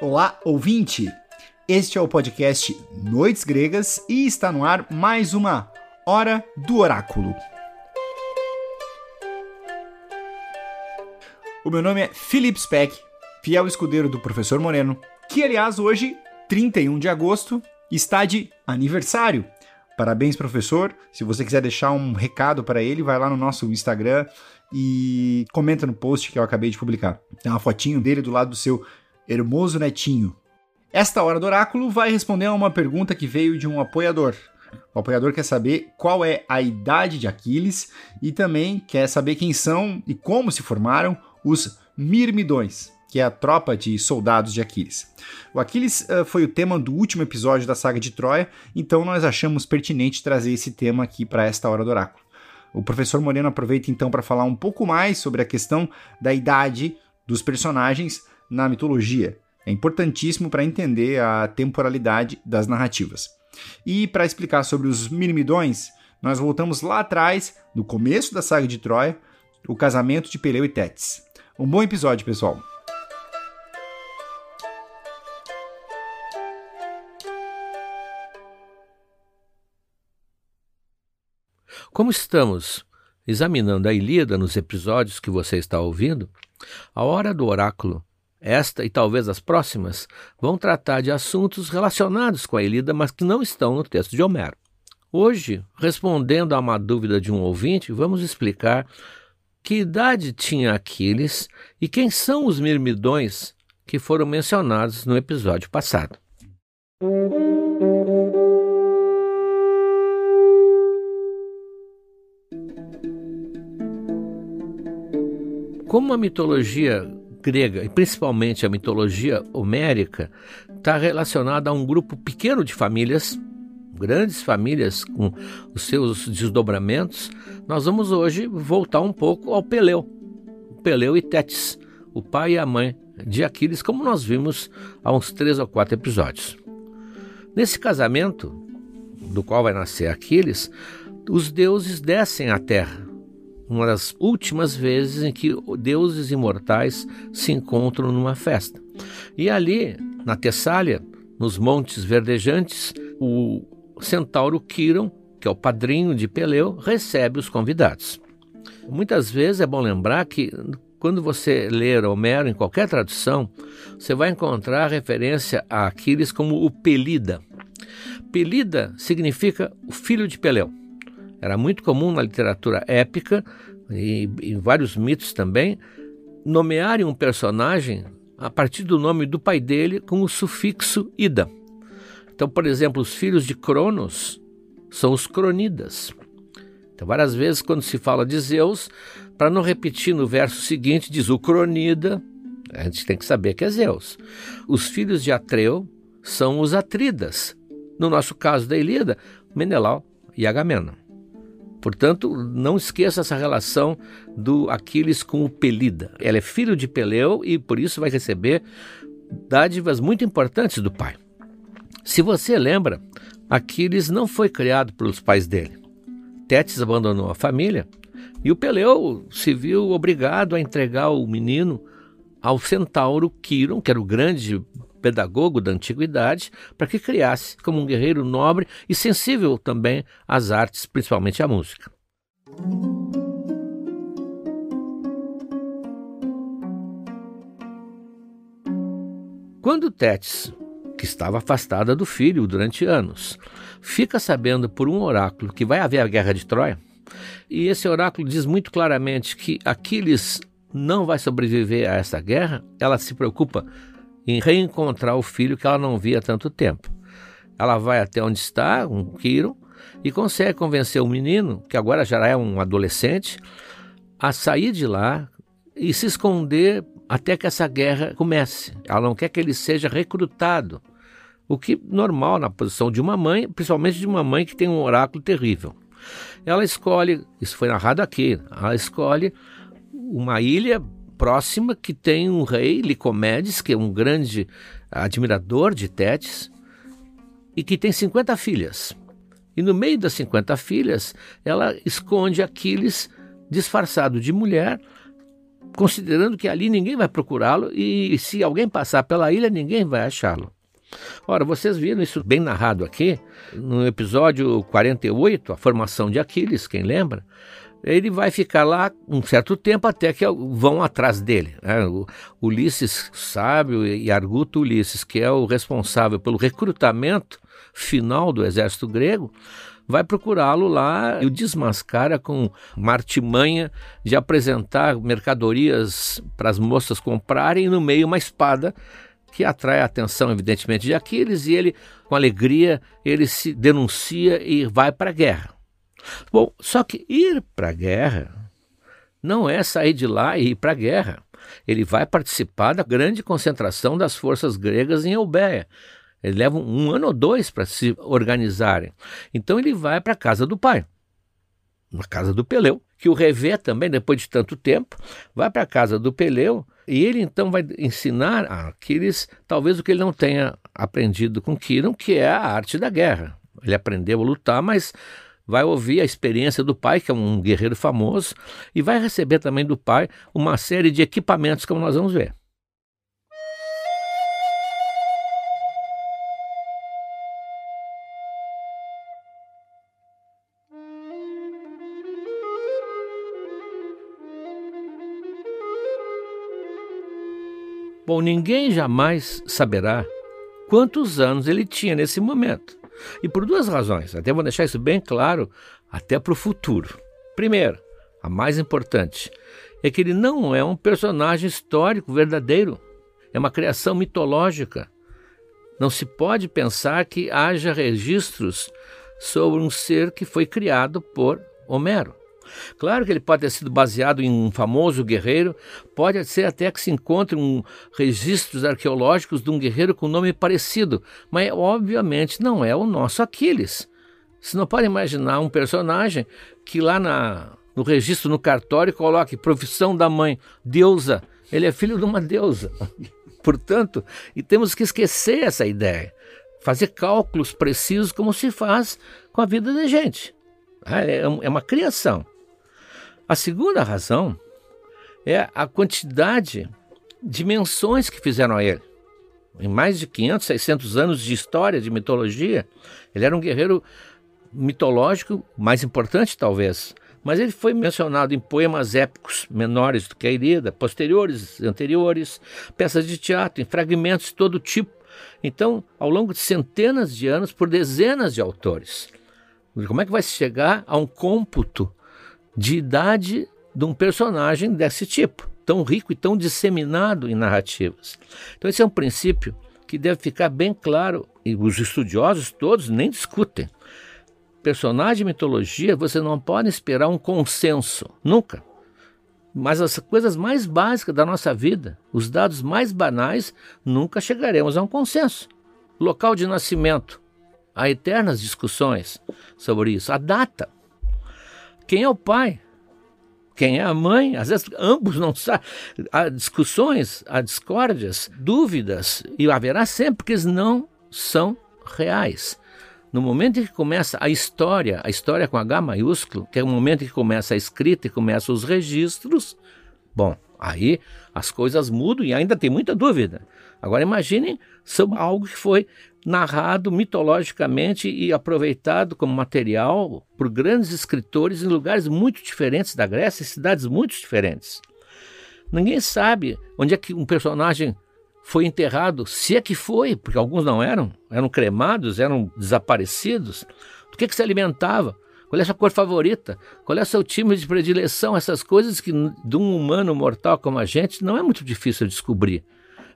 Olá, ouvinte! Este é o podcast Noites Gregas e está no ar mais uma Hora do Oráculo. O meu nome é Felipe Speck, fiel escudeiro do professor Moreno, que aliás hoje, 31 de agosto, está de aniversário. Parabéns, professor. Se você quiser deixar um recado para ele, vai lá no nosso Instagram e comenta no post que eu acabei de publicar. Tem uma fotinho dele do lado do seu hermoso netinho. Esta hora do oráculo vai responder a uma pergunta que veio de um apoiador. O apoiador quer saber qual é a idade de Aquiles e também quer saber quem são e como se formaram os Mirmidões, que é a tropa de soldados de Aquiles. O Aquiles uh, foi o tema do último episódio da saga de Troia, então nós achamos pertinente trazer esse tema aqui para esta hora do oráculo. O professor Moreno aproveita então para falar um pouco mais sobre a questão da idade dos personagens na mitologia. É importantíssimo para entender a temporalidade das narrativas. E para explicar sobre os Mirmidões, nós voltamos lá atrás, no começo da saga de Troia, o casamento de Peleu e Tétis. Um bom episódio, pessoal! Como estamos examinando a Ilíada nos episódios que você está ouvindo, a hora do oráculo esta e talvez as próximas vão tratar de assuntos relacionados com a Ilíada, mas que não estão no texto de Homero. Hoje, respondendo a uma dúvida de um ouvinte, vamos explicar que idade tinha Aquiles e quem são os mirmidões que foram mencionados no episódio passado. Como a mitologia grega, e principalmente a mitologia homérica, está relacionada a um grupo pequeno de famílias, grandes famílias com os seus desdobramentos, nós vamos hoje voltar um pouco ao Peleu. Peleu e Tétis, o pai e a mãe de Aquiles, como nós vimos há uns três ou quatro episódios. Nesse casamento, do qual vai nascer Aquiles, os deuses descem à terra uma das últimas vezes em que deuses imortais se encontram numa festa. E ali, na Tessália, nos montes verdejantes, o centauro Quiron, que é o padrinho de Peleu, recebe os convidados. Muitas vezes é bom lembrar que quando você ler Homero em qualquer tradução, você vai encontrar referência a Aquiles como o Pelida. Pelida significa o filho de Peleu. Era muito comum na literatura épica e em vários mitos também nomearem um personagem a partir do nome do pai dele com o sufixo ida. Então, por exemplo, os filhos de Cronos são os cronidas. Então, várias vezes, quando se fala de Zeus, para não repetir no verso seguinte, diz o cronida, a gente tem que saber que é Zeus. Os filhos de Atreu são os Atridas. No nosso caso da Ilíada, Menelau e Agamemnon. Portanto, não esqueça essa relação do Aquiles com o Pelida. Ela é filho de Peleu e por isso vai receber dádivas muito importantes do pai. Se você lembra, Aquiles não foi criado pelos pais dele. Tétis abandonou a família e o Peleu se viu obrigado a entregar o menino ao centauro Quiron, que era o grande pedagogo da antiguidade, para que criasse como um guerreiro nobre e sensível também às artes, principalmente à música. Quando Tétis, que estava afastada do filho durante anos, fica sabendo por um oráculo que vai haver a guerra de Troia, e esse oráculo diz muito claramente que Aquiles não vai sobreviver a essa guerra, ela se preocupa em reencontrar o filho que ela não via há tanto tempo. Ela vai até onde está, um Quiro, e consegue convencer o menino, que agora já é um adolescente, a sair de lá e se esconder até que essa guerra comece. Ela não quer que ele seja recrutado, o que normal na posição de uma mãe, principalmente de uma mãe que tem um oráculo terrível. Ela escolhe, isso foi narrado aqui, ela escolhe uma ilha próxima que tem um rei, Licomedes, que é um grande admirador de Tétis, e que tem 50 filhas. E no meio das 50 filhas, ela esconde Aquiles disfarçado de mulher considerando que ali ninguém vai procurá-lo e se alguém passar pela ilha, ninguém vai achá-lo. Ora, vocês viram isso bem narrado aqui, no episódio 48, a formação de Aquiles, quem lembra? Ele vai ficar lá um certo tempo até que vão atrás dele. Né? O Ulisses Sábio e Arguto Ulisses, que é o responsável pelo recrutamento final do exército grego, vai procurá-lo lá e o desmascara com uma artimanha de apresentar mercadorias para as moças comprarem e no meio uma espada que atrai a atenção, evidentemente, de Aquiles, e ele, com alegria, ele se denuncia e vai para a guerra. Bom, só que ir para a guerra não é sair de lá e ir para a guerra. Ele vai participar da grande concentração das forças gregas em Eubéia. Ele leva um ano ou dois para se organizarem. Então ele vai para a casa do pai, na casa do Peleu, que o revê também depois de tanto tempo, vai para a casa do Peleu e ele então vai ensinar a Aquiles talvez o que ele não tenha aprendido com Quiron, que é a arte da guerra. Ele aprendeu a lutar, mas vai ouvir a experiência do pai, que é um guerreiro famoso, e vai receber também do pai uma série de equipamentos, como nós vamos ver. Bom, ninguém jamais saberá quantos anos ele tinha nesse momento. E por duas razões, até vou deixar isso bem claro, até para o futuro. Primeiro, a mais importante, é que ele não é um personagem histórico verdadeiro, é uma criação mitológica. Não se pode pensar que haja registros sobre um ser que foi criado por Homero. Claro que ele pode ter sido baseado em um famoso guerreiro, pode ser até que se encontre um registros arqueológicos de um guerreiro com nome parecido, mas obviamente não é o nosso Aquiles. Você não pode imaginar um personagem que lá na, no registro no cartório coloque profissão da mãe, deusa. Ele é filho de uma deusa. Portanto, e temos que esquecer essa ideia. Fazer cálculos precisos como se faz com a vida da gente. É, é uma criação. A segunda razão é a quantidade de menções que fizeram a ele. Em mais de 500, 600 anos de história, de mitologia, ele era um guerreiro mitológico mais importante, talvez. Mas ele foi mencionado em poemas épicos menores do que a Ilíada, posteriores, anteriores, peças de teatro, em fragmentos de todo tipo. Então, ao longo de centenas de anos, por dezenas de autores. Como é que vai se chegar a um cômputo de idade de um personagem desse tipo, tão rico e tão disseminado em narrativas. Então, esse é um princípio que deve ficar bem claro, e os estudiosos todos nem discutem. Personagem de mitologia, você não pode esperar um consenso, nunca. Mas as coisas mais básicas da nossa vida, os dados mais banais, nunca chegaremos a um consenso. Local de nascimento, há eternas discussões sobre isso. A data, quem é o pai? Quem é a mãe? Às vezes ambos não sabem. Há discussões, há discórdias, dúvidas, e haverá sempre, porque eles não são reais. No momento em que começa a história, a história com H maiúsculo, que é o momento em que começa a escrita e começam os registros, bom, aí as coisas mudam e ainda tem muita dúvida. Agora imaginem sobre algo que foi narrado mitologicamente e aproveitado como material por grandes escritores em lugares muito diferentes da Grécia, em cidades muito diferentes. Ninguém sabe onde é que um personagem foi enterrado, se é que foi, porque alguns não eram, eram cremados, eram desaparecidos. Do que, que se alimentava? Qual é a sua cor favorita? Qual é o seu time de predileção? Essas coisas que de um humano mortal como a gente não é muito difícil descobrir.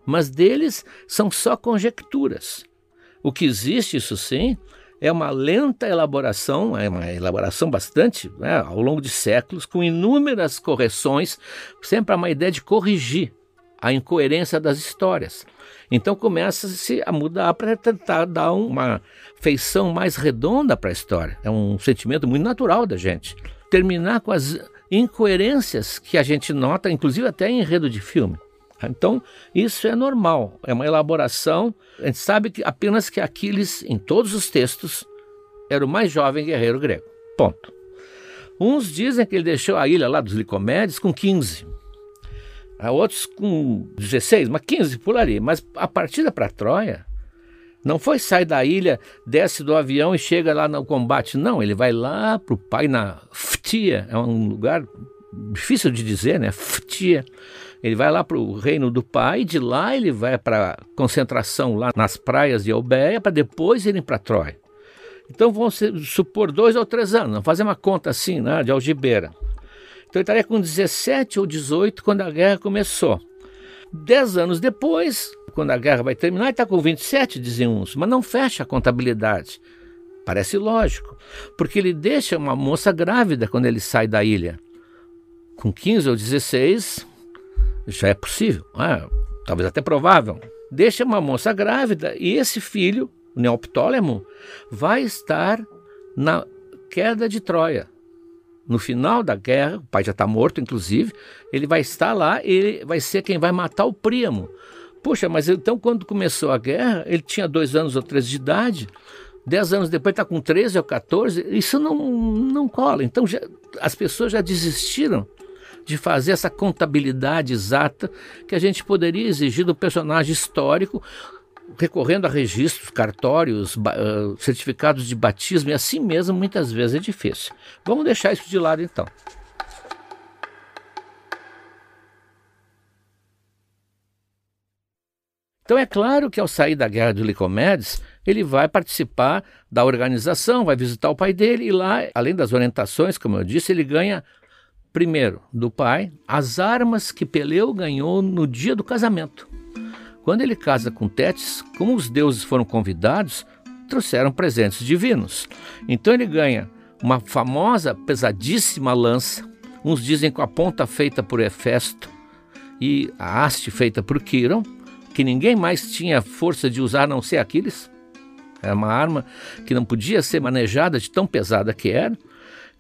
Mas deles são só conjecturas. O que existe, isso sim, é uma lenta elaboração, é uma elaboração bastante né, ao longo de séculos, com inúmeras correções, sempre há uma ideia de corrigir a incoerência das histórias. Então começa-se a mudar para tentar dar uma feição mais redonda para a história. É um sentimento muito natural da gente. Terminar com as incoerências que a gente nota, inclusive até em enredo de filme. Então, isso é normal, é uma elaboração. A gente sabe que apenas que Aquiles, em todos os textos, era o mais jovem guerreiro grego. Ponto. Uns dizem que ele deixou a ilha lá dos Licomedes com 15. Há outros com 16, mas 15 pularia. Mas a partida para Troia não foi sai da ilha, desce do avião e chega lá no combate. Não, ele vai lá para o pai na Ftia, é um lugar difícil de dizer, né? Ftia. Ele vai lá para o reino do pai, de lá ele vai para concentração lá nas praias de Albeia, para depois irem para Troia. Então vão supor dois ou três anos, vamos fazer uma conta assim, né, de algibeira. Então ele estaria com 17 ou 18 quando a guerra começou. Dez anos depois, quando a guerra vai terminar, ele está com 27, dizem uns, mas não fecha a contabilidade. Parece lógico, porque ele deixa uma moça grávida quando ele sai da ilha. Com 15 ou 16, já é possível, é, talvez até provável. Deixa uma moça grávida e esse filho, o Neoptólemo, vai estar na queda de Troia. No final da guerra, o pai já está morto, inclusive, ele vai estar lá e ele vai ser quem vai matar o Príamo. Poxa, mas então quando começou a guerra, ele tinha dois anos ou três de idade, dez anos depois está com 13 ou 14, isso não, não cola. Então já, as pessoas já desistiram de fazer essa contabilidade exata que a gente poderia exigir do personagem histórico, recorrendo a registros, cartórios, uh, certificados de batismo, e assim mesmo muitas vezes é difícil. Vamos deixar isso de lado então. Então é claro que ao sair da guerra de Licomedes, ele vai participar da organização, vai visitar o pai dele e lá, além das orientações, como eu disse, ele ganha primeiro, do pai, as armas que Peleu ganhou no dia do casamento. Quando ele casa com Tétis, como os deuses foram convidados, trouxeram presentes divinos. Então ele ganha uma famosa, pesadíssima lança, uns dizem com a ponta feita por Hefesto e a haste feita por Quiron, que ninguém mais tinha força de usar a não ser Aquiles. Era uma arma que não podia ser manejada de tão pesada que era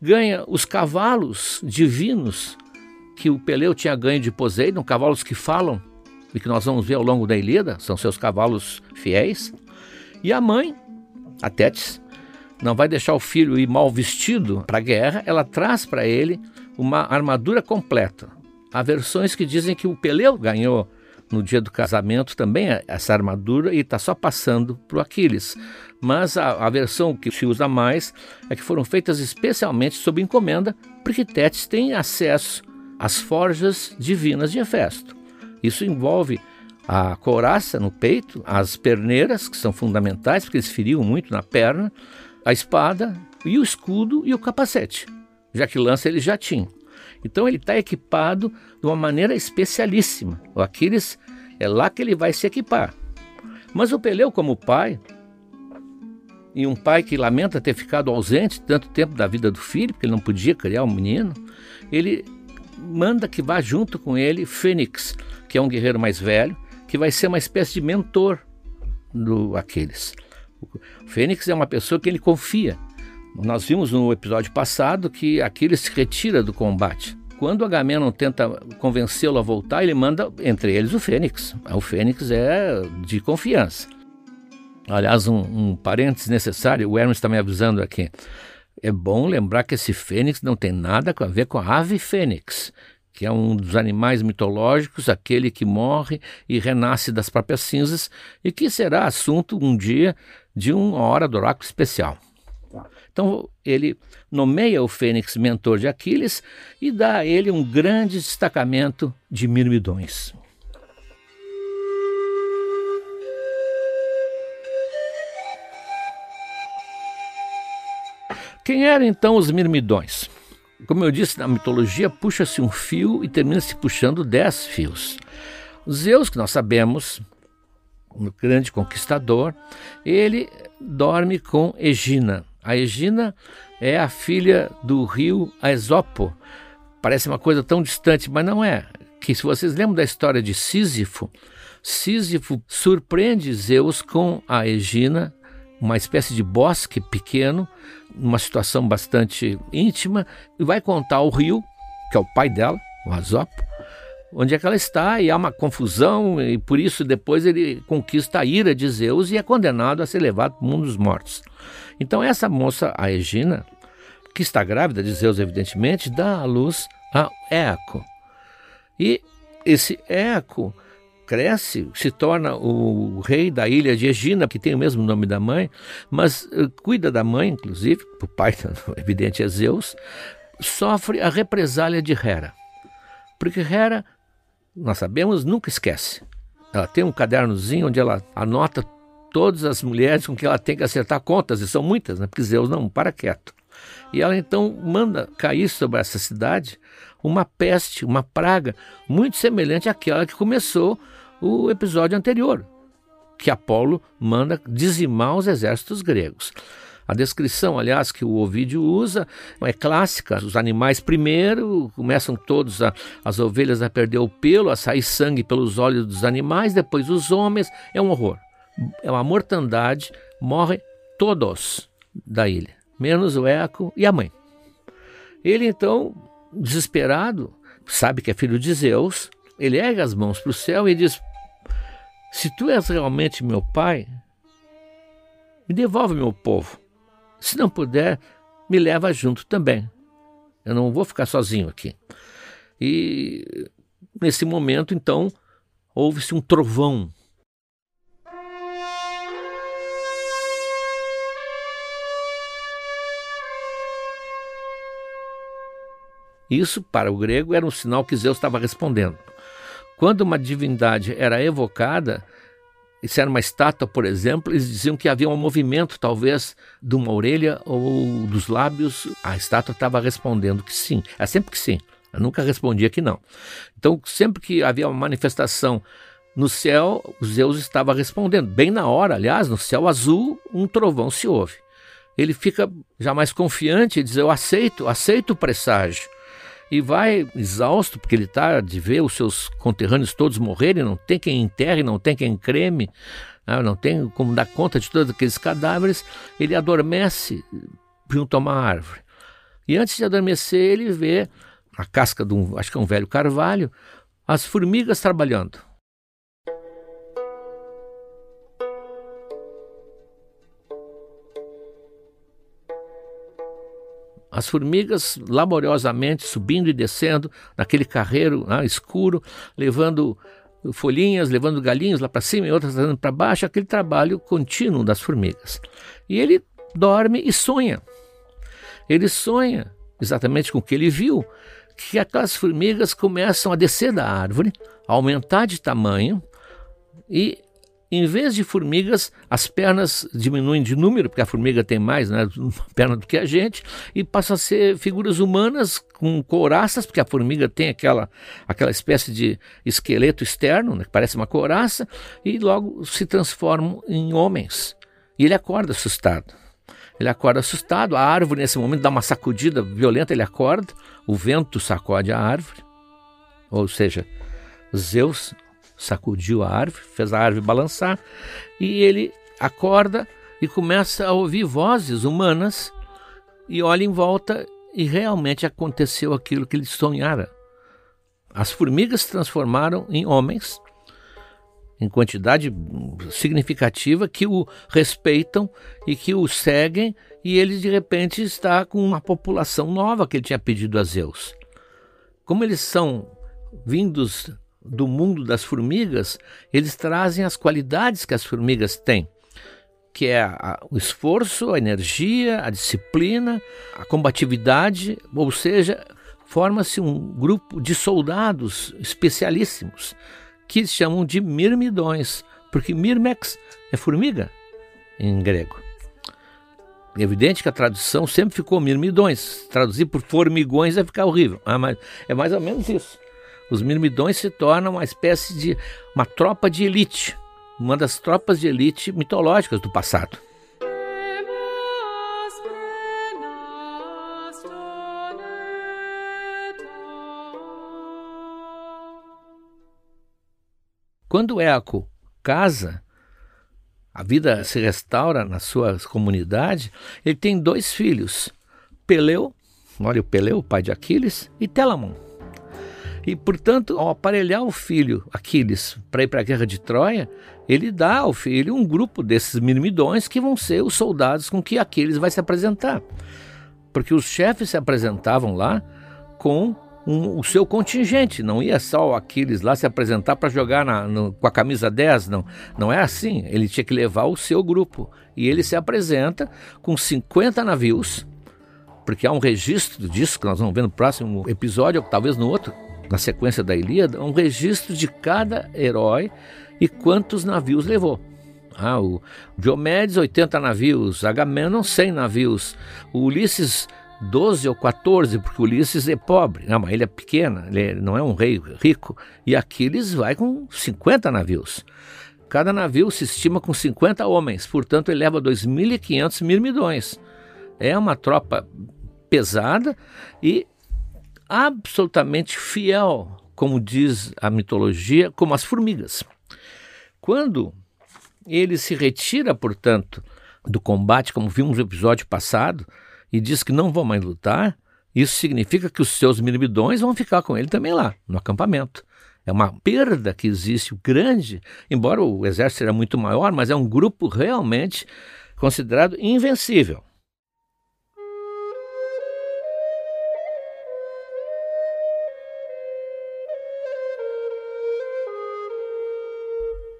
ganha os cavalos divinos que o Peleu tinha ganho de Poseidon, cavalos que falam e que nós vamos ver ao longo da Ilíada, são seus cavalos fiéis. E a mãe, a Tétis, não vai deixar o filho ir mal vestido para a guerra, ela traz para ele uma armadura completa. Há versões que dizem que o Peleu ganhou no dia do casamento também essa armadura e está só passando para o Aquiles mas a, a, versão que se usa mais é que foram feitas especialmente sob encomenda, porque Tétis tem acesso às forjas divinas de Hefesto. Isso envolve a couraça no peito, as perneiras, que são fundamentais, porque eles feriam muito na perna, a espada e o escudo e o capacete, já que lança ele já tinha. Então ele está equipado de uma maneira especialíssima. O Aquiles é lá que ele vai se equipar. Mas o Peleu, como pai, e um pai que lamenta ter ficado ausente tanto tempo da vida do filho, porque ele não podia criar um menino, ele manda que vá junto com ele Fênix, que é um guerreiro mais velho, que vai ser uma espécie de mentor do Aquiles. O Fênix é uma pessoa que ele confia. Nós vimos no episódio passado que Aquiles se retira do combate. Quando Agamenon tenta convencê-lo a voltar, ele manda entre eles o Fênix. O Fênix é de confiança. Aliás, um, um parênteses necessário, o Hermes está me avisando aqui. É bom lembrar que esse fênix não tem nada a ver com a ave fênix, que é um dos animais mitológicos, aquele que morre e renasce das próprias cinzas e que será assunto um dia de uma hora do oráculo especial. Então ele nomeia o Fênix mentor de Aquiles e dá a ele um grande destacamento de mirmidões. Quem eram então os mirmidões? Como eu disse, na mitologia puxa-se um fio e termina-se puxando dez fios. Zeus, que nós sabemos, um grande conquistador, ele dorme com Egina. A Egina é a filha do rio Aesopo. Parece uma coisa tão distante, mas não é. Que se vocês lembram da história de Sísifo, Sísifo surpreende Zeus com a Egina, uma espécie de bosque pequeno, numa situação bastante íntima, e vai contar ao rio, que é o pai dela, o Azopo, onde é que ela está, e há uma confusão, e por isso depois ele conquista a ira de Zeus e é condenado a ser levado para o mundo dos mortos. Então essa moça, a Egina, que está grávida de Zeus, evidentemente, dá à luz a Eco. E esse Eco cresce, se torna o rei da ilha de Egina, que tem o mesmo nome da mãe, mas uh, cuida da mãe, inclusive, o pai, evidente, é Zeus, sofre a represália de Hera. Porque Hera, nós sabemos, nunca esquece. Ela tem um cadernozinho onde ela anota todas as mulheres com que ela tem que acertar contas, e são muitas, né? porque Zeus não para quieto. E ela então manda cair sobre essa cidade uma peste, uma praga, muito semelhante àquela que começou o episódio anterior, que Apolo manda dizimar os exércitos gregos. A descrição, aliás, que o Ovídio usa é clássica. Os animais primeiro começam todos, a, as ovelhas a perder o pelo, a sair sangue pelos olhos dos animais, depois os homens. É um horror. É uma mortandade. Morrem todos da ilha, menos o Eco e a mãe. Ele então, desesperado, sabe que é filho de Zeus, ele ergue as mãos para o céu e diz: Se tu és realmente meu pai, me devolve meu povo. Se não puder, me leva junto também. Eu não vou ficar sozinho aqui. E nesse momento, então, houve-se um trovão. Isso, para o grego, era um sinal que Zeus estava respondendo. Quando uma divindade era evocada, se era uma estátua, por exemplo, eles diziam que havia um movimento, talvez, de uma orelha ou dos lábios. A estátua estava respondendo que sim. É sempre que sim. Eu nunca respondia que não. Então, sempre que havia uma manifestação no céu, Zeus estava respondendo. Bem na hora, aliás, no céu azul, um trovão se ouve. Ele fica já mais confiante e diz: Eu aceito, aceito o presságio e vai exausto, porque ele está de ver os seus conterrâneos todos morrerem, não tem quem enterre, não tem quem creme, né? não tem como dar conta de todos aqueles cadáveres, ele adormece junto a uma árvore. E antes de adormecer, ele vê a casca de um, acho que é um velho carvalho, as formigas trabalhando. As formigas laboriosamente subindo e descendo naquele carreiro né, escuro, levando folhinhas, levando galinhos lá para cima e outras para baixo, aquele trabalho contínuo das formigas. E ele dorme e sonha. Ele sonha exatamente com o que ele viu, que aquelas formigas começam a descer da árvore, a aumentar de tamanho e em vez de formigas, as pernas diminuem de número, porque a formiga tem mais né, perna do que a gente, e passam a ser figuras humanas com couraças, porque a formiga tem aquela, aquela espécie de esqueleto externo, né, que parece uma couraça, e logo se transformam em homens. E ele acorda assustado. Ele acorda assustado, a árvore nesse momento dá uma sacudida violenta, ele acorda, o vento sacode a árvore, ou seja, Zeus sacudiu a árvore, fez a árvore balançar, e ele acorda e começa a ouvir vozes humanas e olha em volta e realmente aconteceu aquilo que ele sonhara. As formigas se transformaram em homens em quantidade significativa que o respeitam e que o seguem e ele de repente está com uma população nova que ele tinha pedido a Zeus. Como eles são vindos do mundo das formigas, eles trazem as qualidades que as formigas têm, que é a, o esforço, a energia, a disciplina, a combatividade, ou seja, forma-se um grupo de soldados especialíssimos que se chamam de mirmidões, porque mirmex é formiga em grego. É evidente que a tradução sempre ficou mirmidões. Traduzir por formigões vai ficar horrível. Ah, mas é mais ou menos isso os mirmidões se tornam uma espécie de uma tropa de elite, uma das tropas de elite mitológicas do passado. Quando Eco casa, a vida se restaura na sua comunidade, ele tem dois filhos, Peleu, olha o Peleu, pai de Aquiles, e Telamon. E, portanto, ao aparelhar o filho Aquiles para ir para a guerra de Troia, ele dá ao filho um grupo desses mirmidões que vão ser os soldados com que Aquiles vai se apresentar. Porque os chefes se apresentavam lá com um, o seu contingente, não ia só o Aquiles lá se apresentar para jogar na, no, com a camisa 10, não, não é assim. Ele tinha que levar o seu grupo. E ele se apresenta com 50 navios, porque há um registro disso que nós vamos ver no próximo episódio, ou talvez no outro, na sequência da Ilíada, um registro de cada herói e quantos navios levou. Ah, o Diomedes, 80 navios, Agamenon, 100 navios, o Ulisses, 12 ou 14, porque Ulisses é pobre, é uma ilha pequena, ele não é um rei rico, e Aquiles vai com 50 navios. Cada navio se estima com 50 homens, portanto ele leva 2.500 mirmidões. É uma tropa pesada e absolutamente fiel, como diz a mitologia, como as formigas. Quando ele se retira, portanto, do combate, como vimos no episódio passado, e diz que não vão mais lutar, isso significa que os seus mirmidões vão ficar com ele também lá, no acampamento. É uma perda que existe grande, embora o exército seja muito maior, mas é um grupo realmente considerado invencível.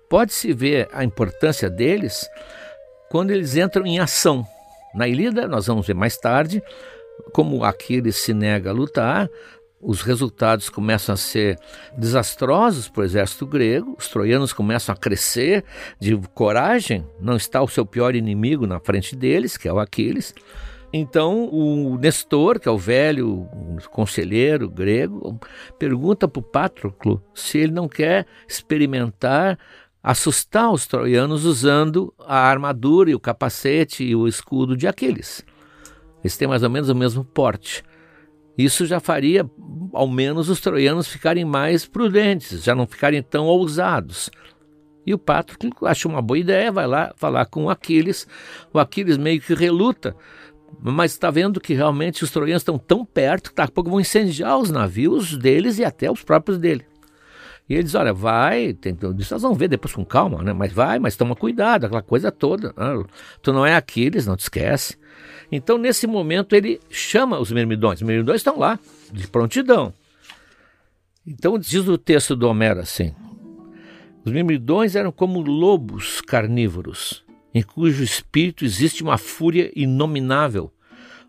Pode-se ver a importância deles quando eles entram em ação. Na Ilíada, nós vamos ver mais tarde, como Aquiles se nega a lutar, os resultados começam a ser desastrosos para o exército grego, os troianos começam a crescer de coragem, não está o seu pior inimigo na frente deles, que é o Aquiles. Então o Nestor, que é o velho conselheiro grego, pergunta para o Patroclo se ele não quer experimentar assustar os troianos usando a armadura e o capacete e o escudo de Aquiles. Eles têm mais ou menos o mesmo porte. Isso já faria, ao menos, os troianos ficarem mais prudentes, já não ficarem tão ousados. E o Patroclo acha uma boa ideia, vai lá falar com o Aquiles. O Aquiles meio que reluta, mas está vendo que realmente os troianos estão tão perto que daqui a pouco vão incendiar os navios deles e até os próprios dele. E ele diz: Olha, vai, tem, vão ver depois com calma, né? Mas vai, mas toma cuidado, aquela coisa toda. Ah, tu não é Aquiles, não te esquece. Então, nesse momento, ele chama os mirmidões. Os mirmidões estão lá, de prontidão. Então, diz o texto do Homero assim: Os mirmidões eram como lobos carnívoros, em cujo espírito existe uma fúria inominável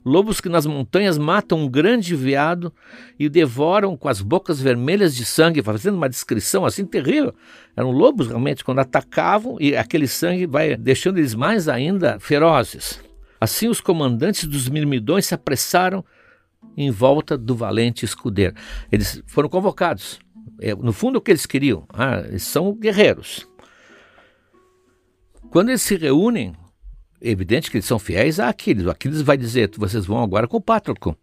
lobos que nas montanhas matam um grande veado e devoram com as bocas vermelhas de sangue, fazendo uma descrição assim terrível. Eram lobos realmente quando atacavam e aquele sangue vai deixando eles mais ainda ferozes. Assim os comandantes dos mirmidões se apressaram em volta do valente escudeiro. Eles foram convocados. É, no fundo, o que eles queriam? Ah, eles são guerreiros. Quando eles se reúnem, evidente que eles são fiéis a Aquiles. O Aquiles vai dizer: vocês vão agora com o Patroclo.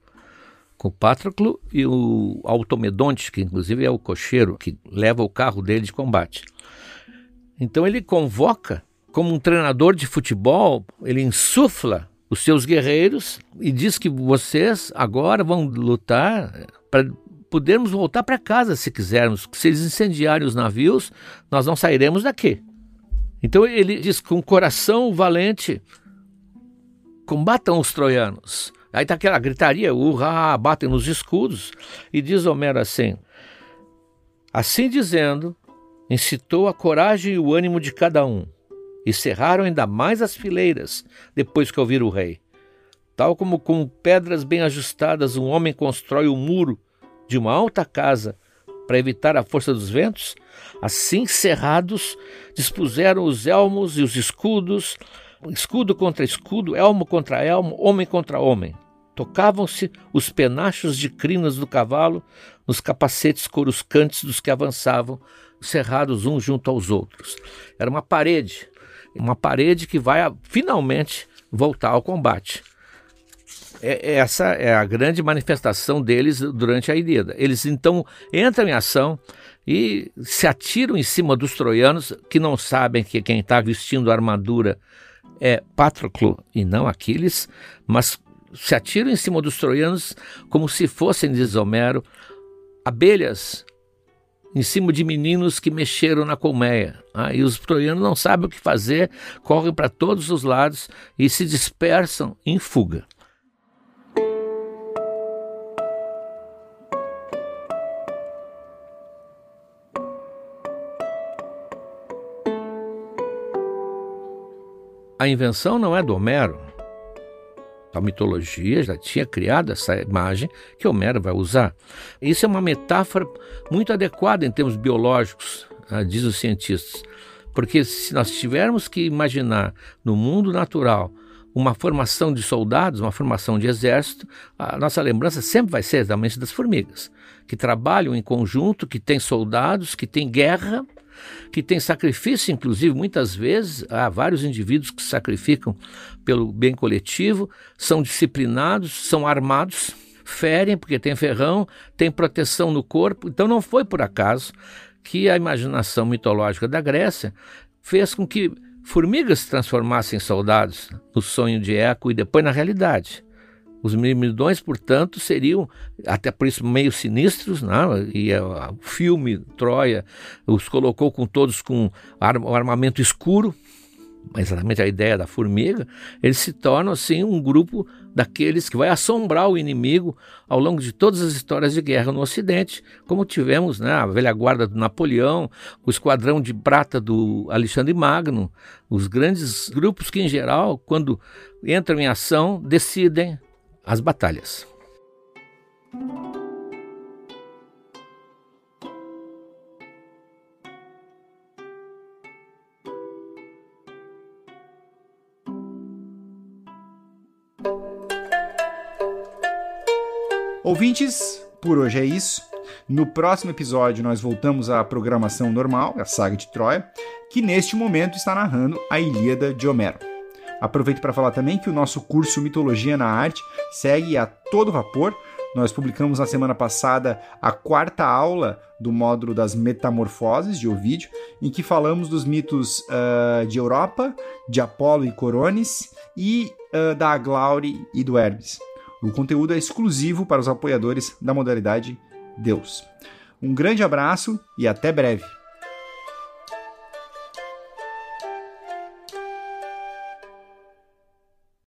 Com o Patroclo e o Automedonte, que inclusive é o cocheiro que leva o carro dele de combate. Então ele convoca, como um treinador de futebol, ele insufla os seus guerreiros e diz que vocês agora vão lutar para podermos voltar para casa se quisermos. Se eles incendiarem os navios, nós não sairemos daqui. Então ele diz: com coração valente, combatam os troianos. Aí está aquela gritaria, urra, batem nos escudos. E diz Homero assim: Assim dizendo, incitou a coragem e o ânimo de cada um, e cerraram ainda mais as fileiras depois que ouviram o rei. Tal como com pedras bem ajustadas um homem constrói o muro de uma alta casa para evitar a força dos ventos, assim cerrados, dispuseram os elmos e os escudos, escudo contra escudo, elmo contra elmo, homem contra homem. Tocavam-se os penachos de crinas do cavalo nos capacetes coruscantes dos que avançavam, cerrados uns junto aos outros. Era uma parede, uma parede que vai finalmente voltar ao combate. É, é, essa é a grande manifestação deles durante a Ilíada. Eles então entram em ação e se atiram em cima dos troianos, que não sabem que quem está vestindo a armadura é Patroclo e não Aquiles, mas se atiram em cima dos troianos como se fossem, diz Homero, abelhas em cima de meninos que mexeram na colmeia. Ah, e os troianos não sabem o que fazer, correm para todos os lados e se dispersam em fuga. A invenção não é do Homero. A mitologia já tinha criado essa imagem que Homero vai usar. Isso é uma metáfora muito adequada em termos biológicos, ah, diz os cientistas. Porque se nós tivermos que imaginar no mundo natural uma formação de soldados, uma formação de exército, a nossa lembrança sempre vai ser exatamente das formigas, que trabalham em conjunto, que têm soldados, que têm guerra, que têm sacrifício, inclusive muitas vezes há vários indivíduos que sacrificam pelo bem coletivo, são disciplinados, são armados, ferem porque tem ferrão, tem proteção no corpo. Então não foi por acaso que a imaginação mitológica da Grécia fez com que formigas se transformassem em soldados no sonho de Eco e depois na realidade. Os mirmidões, portanto, seriam, até por isso, meio sinistros, né? e o filme Troia os colocou com todos com armamento escuro, exatamente a ideia da formiga, eles se tornam assim um grupo daqueles que vai assombrar o inimigo ao longo de todas as histórias de guerra no Ocidente, como tivemos né, a velha guarda do Napoleão, o esquadrão de prata do Alexandre Magno, os grandes grupos que, em geral, quando entram em ação, decidem as batalhas. Ouvintes, por hoje é isso. No próximo episódio, nós voltamos à programação normal, a saga de Troia, que neste momento está narrando a Ilíada de Homero. Aproveito para falar também que o nosso curso Mitologia na Arte segue a todo vapor. Nós publicamos na semana passada a quarta aula do módulo das Metamorfoses de Ovídio, em que falamos dos mitos uh, de Europa, de Apolo e Corones e uh, da Aglaure e do Hermes. O conteúdo é exclusivo para os apoiadores da modalidade Deus. Um grande abraço e até breve!